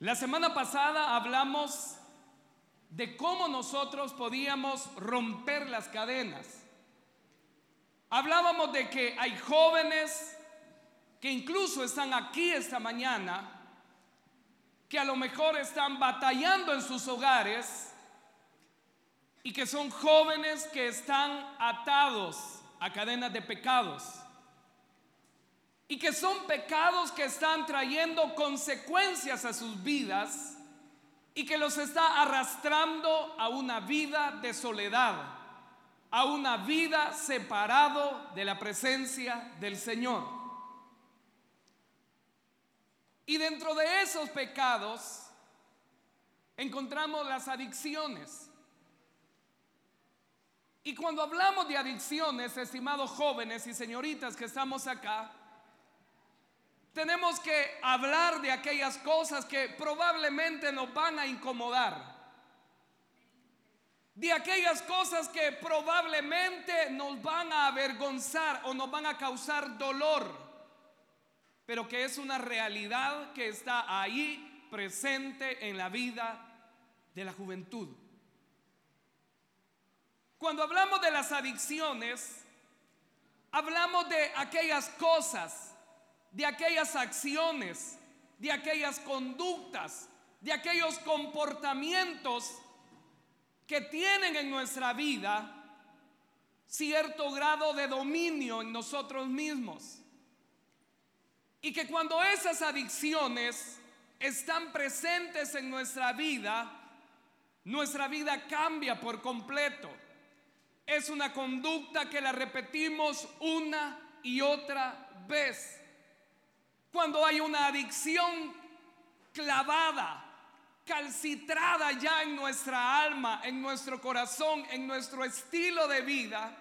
La semana pasada hablamos de cómo nosotros podíamos romper las cadenas. Hablábamos de que hay jóvenes que incluso están aquí esta mañana, que a lo mejor están batallando en sus hogares y que son jóvenes que están atados a cadenas de pecados y que son pecados que están trayendo consecuencias a sus vidas y que los está arrastrando a una vida de soledad, a una vida separado de la presencia del Señor. Y dentro de esos pecados encontramos las adicciones. Y cuando hablamos de adicciones, estimados jóvenes y señoritas que estamos acá, tenemos que hablar de aquellas cosas que probablemente nos van a incomodar. De aquellas cosas que probablemente nos van a avergonzar o nos van a causar dolor. Pero que es una realidad que está ahí presente en la vida de la juventud. Cuando hablamos de las adicciones, hablamos de aquellas cosas de aquellas acciones, de aquellas conductas, de aquellos comportamientos que tienen en nuestra vida cierto grado de dominio en nosotros mismos. Y que cuando esas adicciones están presentes en nuestra vida, nuestra vida cambia por completo. Es una conducta que la repetimos una y otra vez. Cuando hay una adicción clavada, calcitrada ya en nuestra alma, en nuestro corazón, en nuestro estilo de vida,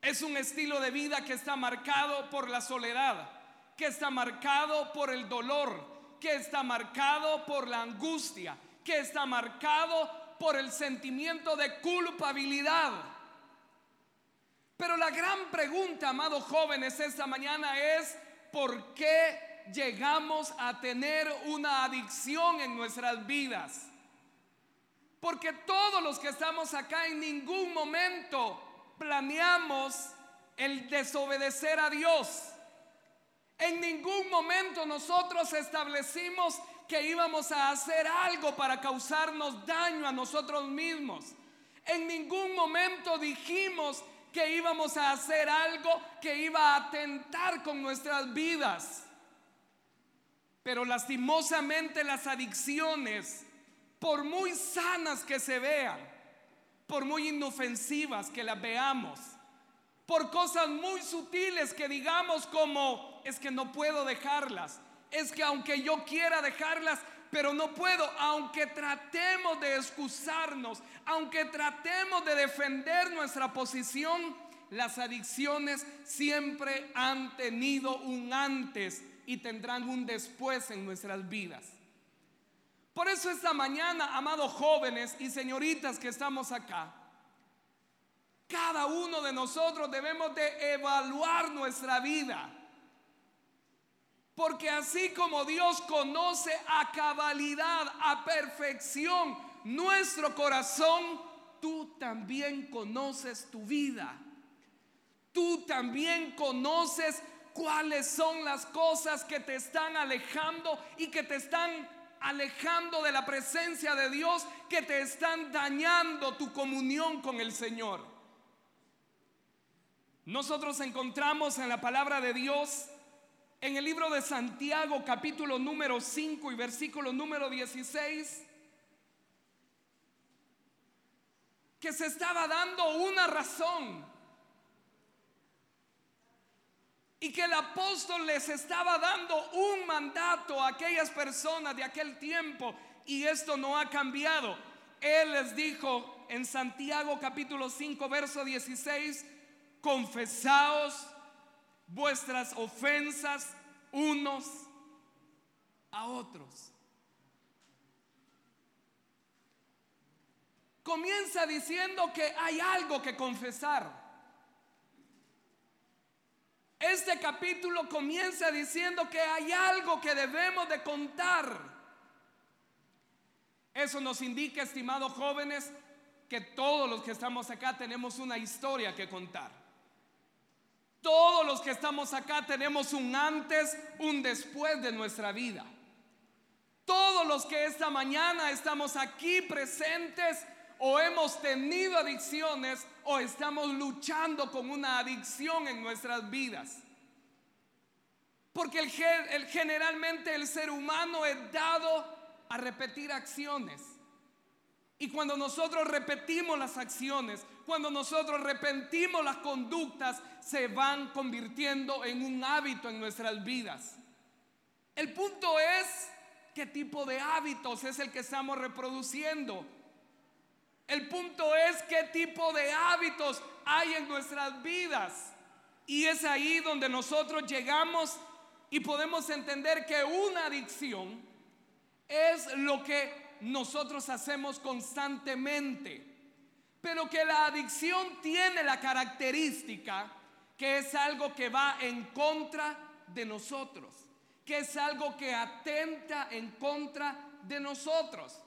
es un estilo de vida que está marcado por la soledad, que está marcado por el dolor, que está marcado por la angustia, que está marcado por el sentimiento de culpabilidad. Pero la gran pregunta, amados jóvenes, esta mañana es, por qué llegamos a tener una adicción en nuestras vidas. Porque todos los que estamos acá en ningún momento planeamos el desobedecer a Dios. En ningún momento nosotros establecimos que íbamos a hacer algo para causarnos daño a nosotros mismos. En ningún momento dijimos que íbamos a hacer algo que iba a atentar con nuestras vidas. Pero lastimosamente las adicciones, por muy sanas que se vean, por muy inofensivas que las veamos, por cosas muy sutiles que digamos como es que no puedo dejarlas, es que aunque yo quiera dejarlas, pero no puedo, aunque tratemos de excusarnos, aunque tratemos de defender nuestra posición, las adicciones siempre han tenido un antes y tendrán un después en nuestras vidas. Por eso esta mañana, amados jóvenes y señoritas que estamos acá, cada uno de nosotros debemos de evaluar nuestra vida porque así como Dios conoce a cabalidad, a perfección nuestro corazón, tú también conoces tu vida. Tú también conoces cuáles son las cosas que te están alejando y que te están alejando de la presencia de Dios, que te están dañando tu comunión con el Señor. Nosotros encontramos en la palabra de Dios en el libro de Santiago capítulo número 5 y versículo número 16, que se estaba dando una razón y que el apóstol les estaba dando un mandato a aquellas personas de aquel tiempo y esto no ha cambiado. Él les dijo en Santiago capítulo 5 verso 16, confesaos vuestras ofensas unos a otros. Comienza diciendo que hay algo que confesar. Este capítulo comienza diciendo que hay algo que debemos de contar. Eso nos indica, estimados jóvenes, que todos los que estamos acá tenemos una historia que contar. Todos los que estamos acá tenemos un antes, un después de nuestra vida. Todos los que esta mañana estamos aquí presentes o hemos tenido adicciones o estamos luchando con una adicción en nuestras vidas. Porque generalmente el ser humano es dado a repetir acciones. Y cuando nosotros repetimos las acciones, cuando nosotros repetimos las conductas, se van convirtiendo en un hábito en nuestras vidas. El punto es qué tipo de hábitos es el que estamos reproduciendo. El punto es qué tipo de hábitos hay en nuestras vidas. Y es ahí donde nosotros llegamos y podemos entender que una adicción es lo que nosotros hacemos constantemente. Pero que la adicción tiene la característica que es algo que va en contra de nosotros, que es algo que atenta en contra de nosotros.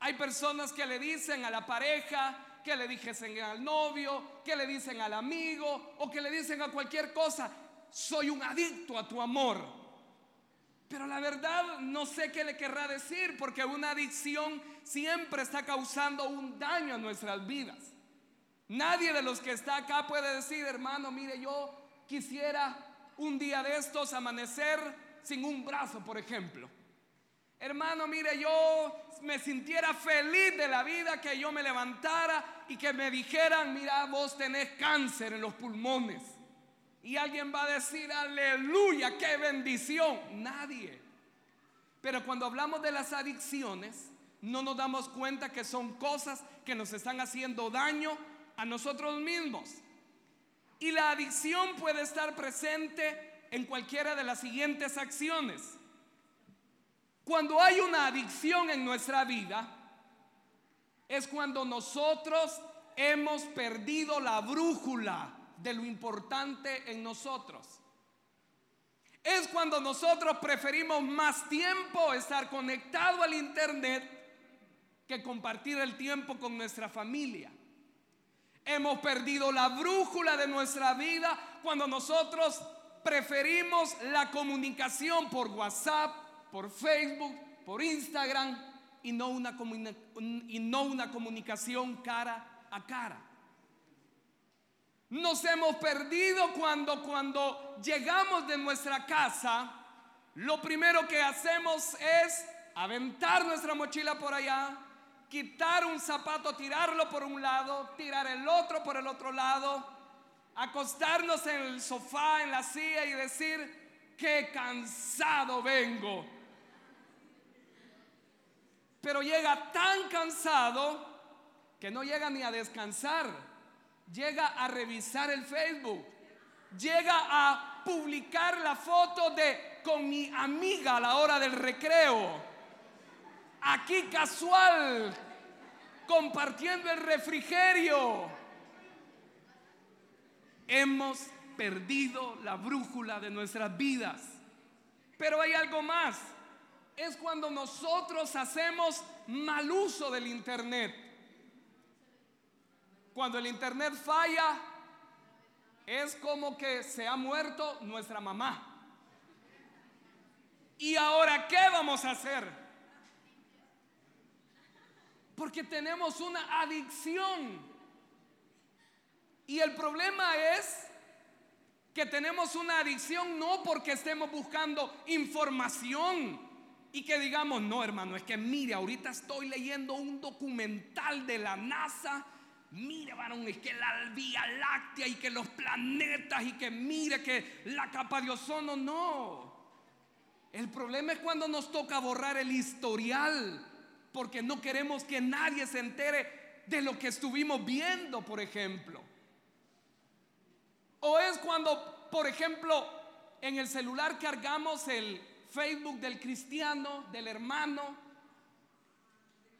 Hay personas que le dicen a la pareja, que le dicen al novio, que le dicen al amigo o que le dicen a cualquier cosa, soy un adicto a tu amor. Pero la verdad no sé qué le querrá decir porque una adicción siempre está causando un daño a nuestras vidas. Nadie de los que está acá puede decir, hermano, mire, yo quisiera un día de estos amanecer sin un brazo, por ejemplo. Hermano, mire, yo me sintiera feliz de la vida, que yo me levantara y que me dijeran, mira, vos tenés cáncer en los pulmones. Y alguien va a decir, aleluya, qué bendición. Nadie. Pero cuando hablamos de las adicciones, no nos damos cuenta que son cosas que nos están haciendo daño a nosotros mismos. Y la adicción puede estar presente en cualquiera de las siguientes acciones. Cuando hay una adicción en nuestra vida, es cuando nosotros hemos perdido la brújula de lo importante en nosotros. Es cuando nosotros preferimos más tiempo estar conectado al Internet que compartir el tiempo con nuestra familia. Hemos perdido la brújula de nuestra vida cuando nosotros preferimos la comunicación por WhatsApp, por Facebook, por Instagram y no una, y no una comunicación cara a cara. Nos hemos perdido cuando cuando llegamos de nuestra casa, lo primero que hacemos es aventar nuestra mochila por allá, quitar un zapato, tirarlo por un lado, tirar el otro por el otro lado, acostarnos en el sofá, en la silla y decir, qué cansado vengo pero llega tan cansado que no llega ni a descansar. Llega a revisar el Facebook. Llega a publicar la foto de con mi amiga a la hora del recreo. Aquí casual, compartiendo el refrigerio. Hemos perdido la brújula de nuestras vidas. Pero hay algo más es cuando nosotros hacemos mal uso del Internet. Cuando el Internet falla, es como que se ha muerto nuestra mamá. ¿Y ahora qué vamos a hacer? Porque tenemos una adicción. Y el problema es que tenemos una adicción no porque estemos buscando información y que digamos, no hermano, es que mire, ahorita estoy leyendo un documental de la NASA. Mire, varón, es que la Vía Láctea y que los planetas y que mire que la capa de ozono, no. El problema es cuando nos toca borrar el historial, porque no queremos que nadie se entere de lo que estuvimos viendo, por ejemplo. O es cuando, por ejemplo, en el celular cargamos el, Facebook del cristiano, del hermano.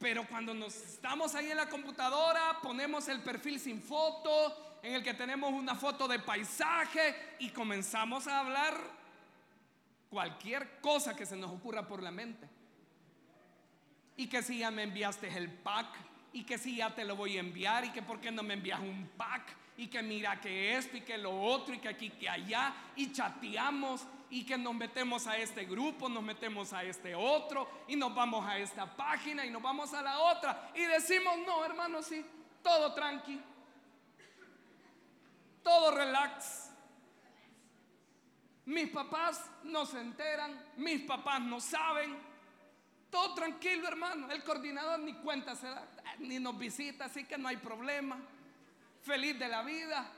Pero cuando nos estamos ahí en la computadora, ponemos el perfil sin foto, en el que tenemos una foto de paisaje y comenzamos a hablar cualquier cosa que se nos ocurra por la mente. y que si ya me enviaste el pack y que si ya te lo voy a enviar y que por qué no me envías un pack y que mira que esto y que lo otro y que aquí que allá y chateamos y que nos metemos a este grupo, nos metemos a este otro y nos vamos a esta página y nos vamos a la otra y decimos, no hermano, sí, todo tranqui, todo relax. Mis papás no se enteran, mis papás no saben, todo tranquilo hermano, el coordinador ni cuenta se da, ni nos visita, así que no hay problema, feliz de la vida.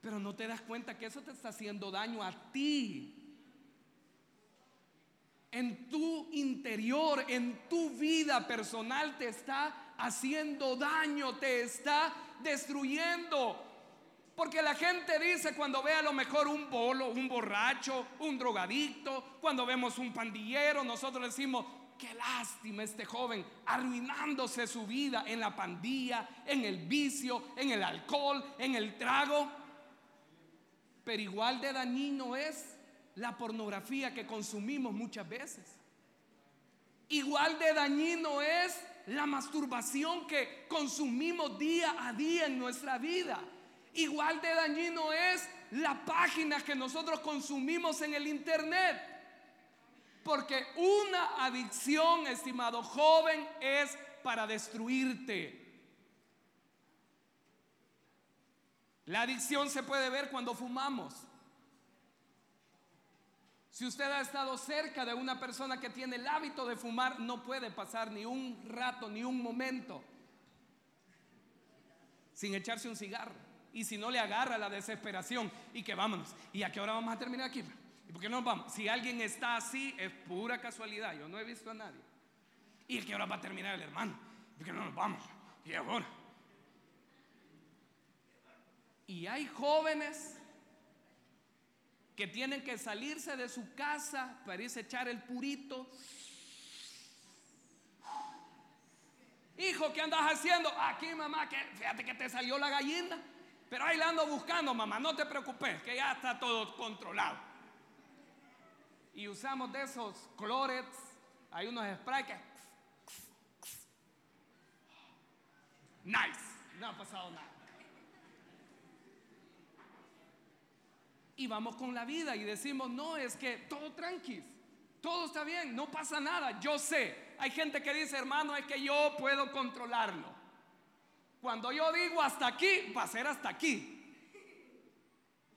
Pero no te das cuenta que eso te está haciendo daño a ti. En tu interior, en tu vida personal te está haciendo daño, te está destruyendo. Porque la gente dice cuando ve a lo mejor un bolo, un borracho, un drogadicto, cuando vemos un pandillero, nosotros decimos, qué lástima este joven arruinándose su vida en la pandilla, en el vicio, en el alcohol, en el trago. Pero igual de dañino es la pornografía que consumimos muchas veces. Igual de dañino es la masturbación que consumimos día a día en nuestra vida. Igual de dañino es la página que nosotros consumimos en el internet. Porque una adicción, estimado joven, es para destruirte. La adicción se puede ver cuando fumamos. Si usted ha estado cerca de una persona que tiene el hábito de fumar, no puede pasar ni un rato, ni un momento sin echarse un cigarro. Y si no le agarra la desesperación y que vámonos. ¿Y a qué hora vamos a terminar aquí? ¿Y por qué no nos vamos? Si alguien está así, es pura casualidad. Yo no he visto a nadie. ¿Y a qué hora va a terminar el hermano? ¿Por qué no nos vamos? ¿Y ahora? Y hay jóvenes que tienen que salirse de su casa para irse a echar el purito. Hijo, ¿qué andas haciendo? Aquí, mamá, que fíjate que te salió la gallina. Pero ahí la ando buscando, mamá, no te preocupes, que ya está todo controlado. Y usamos de esos clorets, hay unos sprays que... Nice, no ha pasado nada. y vamos con la vida y decimos, no, es que todo tranqui, todo está bien, no pasa nada, yo sé. Hay gente que dice, hermano, es que yo puedo controlarlo. Cuando yo digo hasta aquí, va a ser hasta aquí.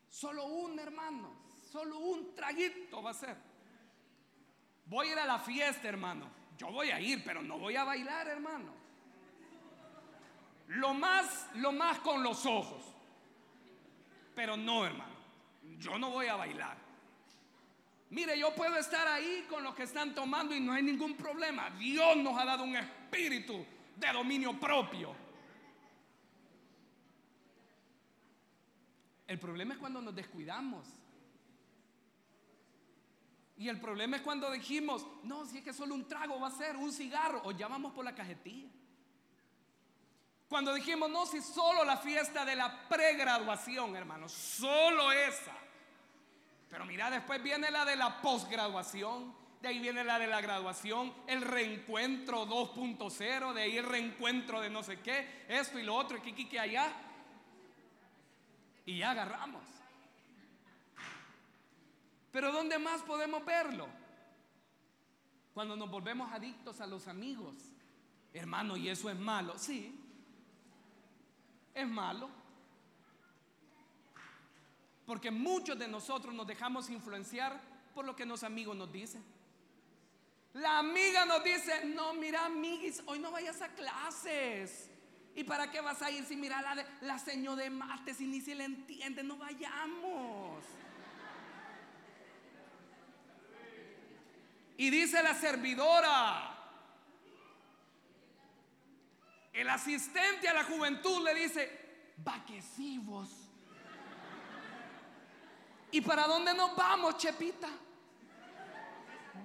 Solo un hermano, solo un traguito va a ser. Voy a ir a la fiesta, hermano. Yo voy a ir, pero no voy a bailar, hermano. Lo más, lo más con los ojos. Pero no, hermano yo no voy a bailar. Mire, yo puedo estar ahí con los que están tomando y no hay ningún problema. Dios nos ha dado un espíritu de dominio propio. El problema es cuando nos descuidamos. Y el problema es cuando dijimos, no, si es que solo un trago va a ser, un cigarro, o ya vamos por la cajetilla. Cuando dijimos, no, si solo la fiesta de la pregraduación, hermano, solo esa. Pero mira, después viene la de la posgraduación, de ahí viene la de la graduación, el reencuentro 2.0, de ahí el reencuentro de no sé qué, esto y lo otro, aquí, aquí, allá. Y ya agarramos. Pero ¿dónde más podemos verlo? Cuando nos volvemos adictos a los amigos. Hermano, ¿y eso es malo? Sí, es malo. Porque muchos de nosotros nos dejamos influenciar por lo que los amigos nos dicen. La amiga nos dice, no, mira, amiguis, hoy no vayas a clases. ¿Y para qué vas a ir si mira la, la señora de mates y ni se le entiende? No vayamos. Y dice la servidora, el asistente a la juventud le dice, vaquecivos. ¿Y para dónde nos vamos, Chepita?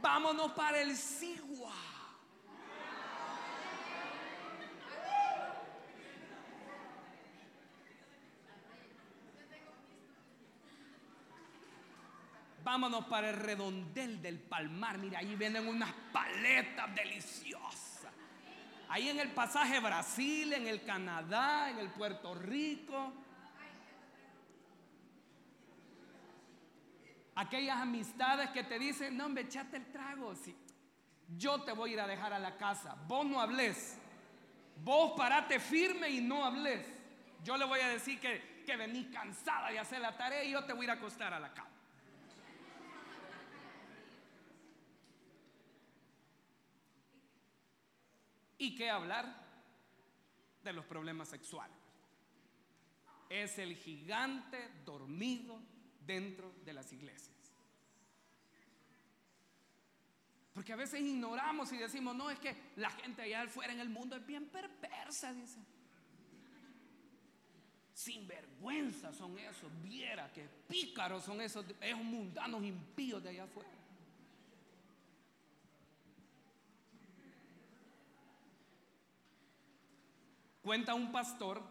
Vámonos para el Sigua. Vámonos para el redondel del palmar. Mira, ahí venden unas paletas deliciosas. Ahí en el pasaje Brasil, en el Canadá, en el Puerto Rico. Aquellas amistades que te dicen, no, me echate el trago. Sí, yo te voy a ir a dejar a la casa. Vos no hables. Vos parate firme y no hables. Yo le voy a decir que, que venís cansada de hacer la tarea y yo te voy a ir a acostar a la cama. ¿Y qué hablar? De los problemas sexuales. Es el gigante dormido dentro de las iglesias. Porque a veces ignoramos y decimos, no, es que la gente allá afuera en el mundo es bien perversa, dice. Sinvergüenza son esos, viera que pícaros son esos, esos mundanos impíos de allá afuera. Cuenta un pastor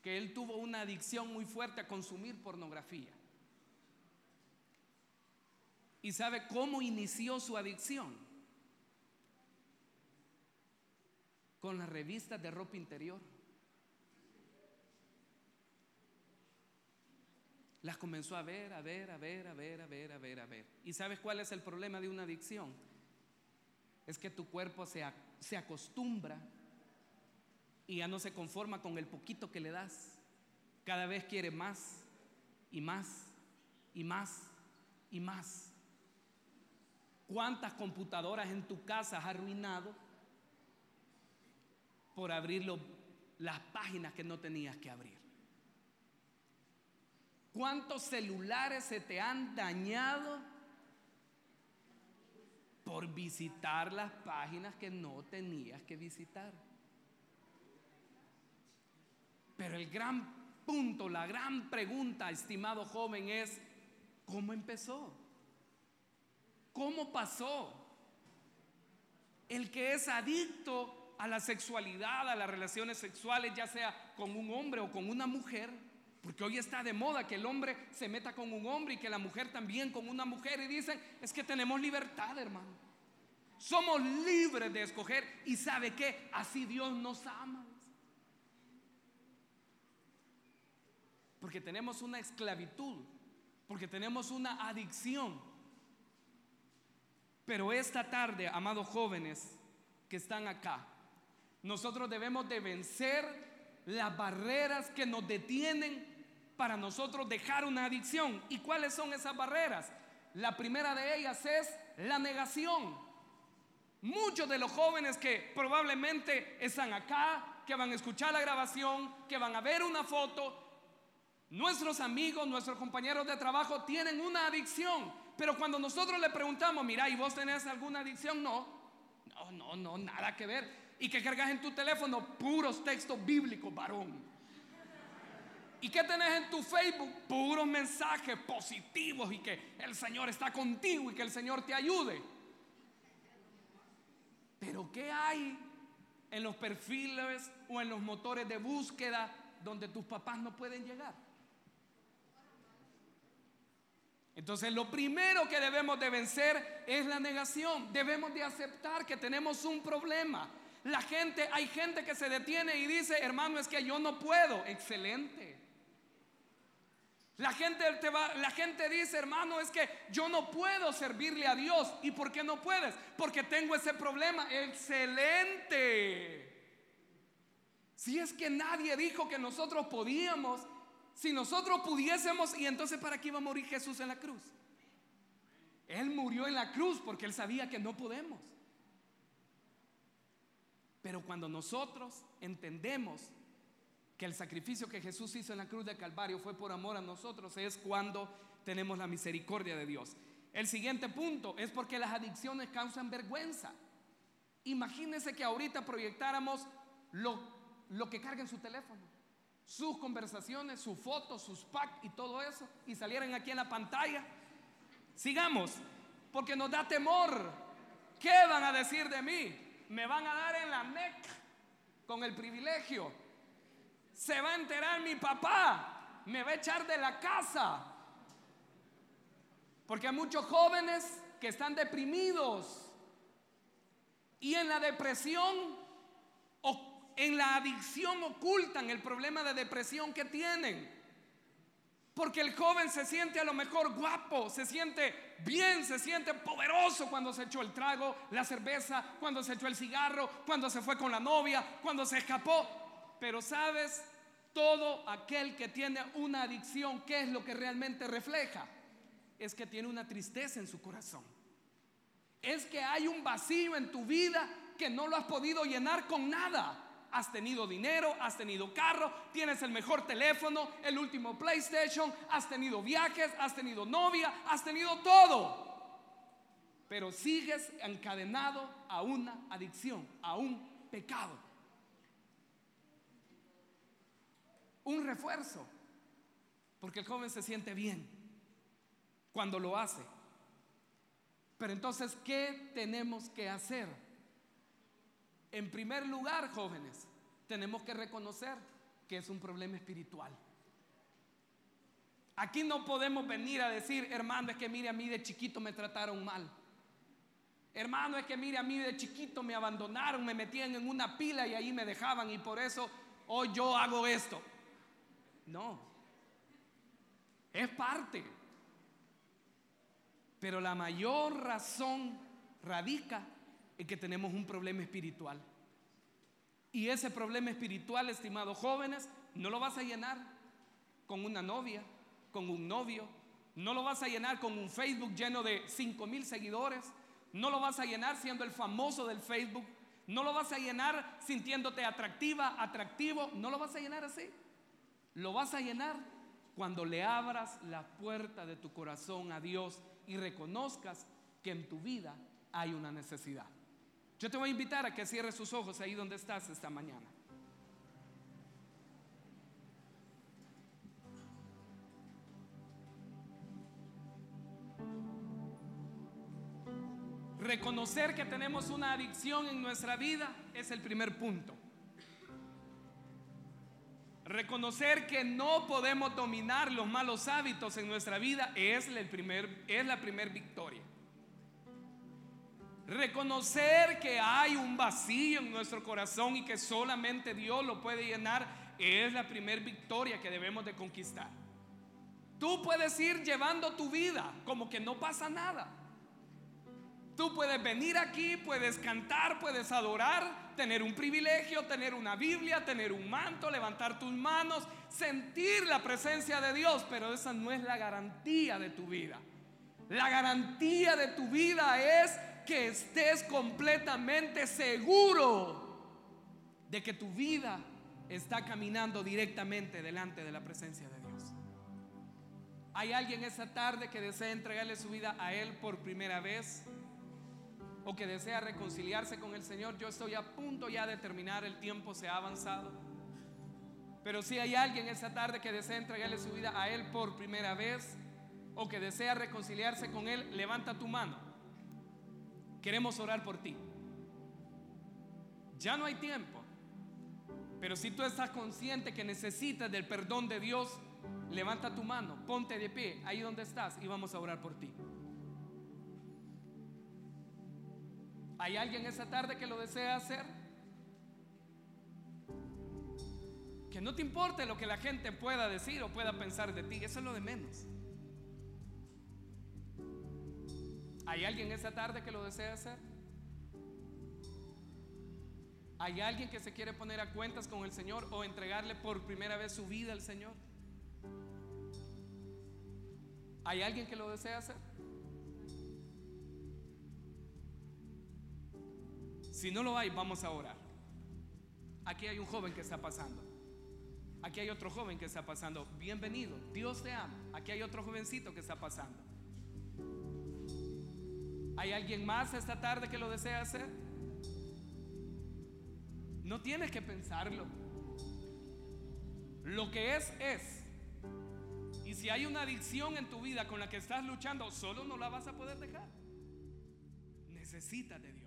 que él tuvo una adicción muy fuerte a consumir pornografía. ¿Y sabe cómo inició su adicción? Con las revistas de ropa interior. Las comenzó a ver, a ver, a ver, a ver, a ver, a ver, a ver. ¿Y sabes cuál es el problema de una adicción? Es que tu cuerpo se, se acostumbra y ya no se conforma con el poquito que le das. Cada vez quiere más y más y más y más. ¿Cuántas computadoras en tu casa has arruinado por abrir las páginas que no tenías que abrir? ¿Cuántos celulares se te han dañado por visitar las páginas que no tenías que visitar? Pero el gran punto, la gran pregunta, estimado joven, es, ¿cómo empezó? ¿Cómo pasó? El que es adicto a la sexualidad, a las relaciones sexuales, ya sea con un hombre o con una mujer, porque hoy está de moda que el hombre se meta con un hombre y que la mujer también con una mujer y dicen, es que tenemos libertad, hermano. Somos libres de escoger y sabe que así Dios nos ama. Porque tenemos una esclavitud, porque tenemos una adicción. Pero esta tarde, amados jóvenes que están acá, nosotros debemos de vencer las barreras que nos detienen para nosotros dejar una adicción. ¿Y cuáles son esas barreras? La primera de ellas es la negación. Muchos de los jóvenes que probablemente están acá, que van a escuchar la grabación, que van a ver una foto, Nuestros amigos, nuestros compañeros de trabajo tienen una adicción, pero cuando nosotros le preguntamos, mira, ¿y vos tenés alguna adicción? No, no, no, no, nada que ver. ¿Y qué cargas en tu teléfono? Puros textos bíblicos, varón. ¿Y qué tenés en tu Facebook? Puros mensajes positivos y que el Señor está contigo y que el Señor te ayude. Pero ¿qué hay en los perfiles o en los motores de búsqueda donde tus papás no pueden llegar? Entonces lo primero que debemos de vencer es la negación. Debemos de aceptar que tenemos un problema. La gente, hay gente que se detiene y dice, hermano, es que yo no puedo. Excelente. La gente, te va, la gente dice, hermano, es que yo no puedo servirle a Dios. ¿Y por qué no puedes? Porque tengo ese problema. Excelente. Si es que nadie dijo que nosotros podíamos, si nosotros pudiésemos, ¿y entonces para qué iba a morir Jesús en la cruz? Él murió en la cruz porque él sabía que no podemos. Pero cuando nosotros entendemos que el sacrificio que Jesús hizo en la cruz de Calvario fue por amor a nosotros, es cuando tenemos la misericordia de Dios. El siguiente punto es porque las adicciones causan vergüenza. Imagínense que ahorita proyectáramos lo, lo que carga en su teléfono sus conversaciones, sus fotos, sus packs y todo eso y salieran aquí en la pantalla. Sigamos, porque nos da temor. ¿Qué van a decir de mí? Me van a dar en la NEC con el privilegio. Se va a enterar mi papá, me va a echar de la casa. Porque hay muchos jóvenes que están deprimidos y en la depresión en la adicción ocultan el problema de depresión que tienen. Porque el joven se siente a lo mejor guapo, se siente bien, se siente poderoso cuando se echó el trago, la cerveza, cuando se echó el cigarro, cuando se fue con la novia, cuando se escapó. Pero sabes, todo aquel que tiene una adicción, ¿qué es lo que realmente refleja? Es que tiene una tristeza en su corazón. Es que hay un vacío en tu vida que no lo has podido llenar con nada has tenido dinero, has tenido carro, tienes el mejor teléfono, el último PlayStation, has tenido viajes, has tenido novia, has tenido todo. Pero sigues encadenado a una adicción, a un pecado. Un refuerzo. Porque el joven se siente bien cuando lo hace. Pero entonces, ¿qué tenemos que hacer? En primer lugar, jóvenes, tenemos que reconocer que es un problema espiritual. Aquí no podemos venir a decir, hermano, es que mire a mí de chiquito me trataron mal. Hermano, es que mire a mí de chiquito me abandonaron, me metían en una pila y ahí me dejaban y por eso hoy yo hago esto. No, es parte. Pero la mayor razón radica en que tenemos un problema espiritual. Y ese problema espiritual, estimados jóvenes, no lo vas a llenar con una novia, con un novio, no lo vas a llenar con un Facebook lleno de 5 mil seguidores, no lo vas a llenar siendo el famoso del Facebook, no lo vas a llenar sintiéndote atractiva, atractivo, no lo vas a llenar así. Lo vas a llenar cuando le abras la puerta de tu corazón a Dios y reconozcas que en tu vida hay una necesidad. Yo te voy a invitar a que cierres sus ojos ahí donde estás esta mañana. Reconocer que tenemos una adicción en nuestra vida es el primer punto. Reconocer que no podemos dominar los malos hábitos en nuestra vida es, es la primera victoria. Reconocer que hay un vacío en nuestro corazón y que solamente Dios lo puede llenar es la primera victoria que debemos de conquistar. Tú puedes ir llevando tu vida como que no pasa nada. Tú puedes venir aquí, puedes cantar, puedes adorar, tener un privilegio, tener una Biblia, tener un manto, levantar tus manos, sentir la presencia de Dios, pero esa no es la garantía de tu vida. La garantía de tu vida es que estés completamente seguro de que tu vida está caminando directamente delante de la presencia de Dios. ¿Hay alguien esa tarde que desea entregarle su vida a Él por primera vez? ¿O que desea reconciliarse con el Señor? Yo estoy a punto ya de terminar, el tiempo se ha avanzado. Pero si hay alguien esa tarde que desea entregarle su vida a Él por primera vez, o que desea reconciliarse con Él, levanta tu mano. Queremos orar por ti. Ya no hay tiempo. Pero si tú estás consciente que necesitas del perdón de Dios, levanta tu mano, ponte de pie ahí donde estás y vamos a orar por ti. ¿Hay alguien esa tarde que lo desea hacer? Que no te importe lo que la gente pueda decir o pueda pensar de ti, eso es lo de menos. ¿Hay alguien esa tarde que lo desea hacer? ¿Hay alguien que se quiere poner a cuentas con el Señor o entregarle por primera vez su vida al Señor? ¿Hay alguien que lo desea hacer? Si no lo hay, vamos a orar. Aquí hay un joven que está pasando. Aquí hay otro joven que está pasando. Bienvenido. Dios te ama. Aquí hay otro jovencito que está pasando. ¿Hay alguien más esta tarde que lo desea hacer? No tienes que pensarlo. Lo que es, es. Y si hay una adicción en tu vida con la que estás luchando, solo no la vas a poder dejar. Necesitas de Dios.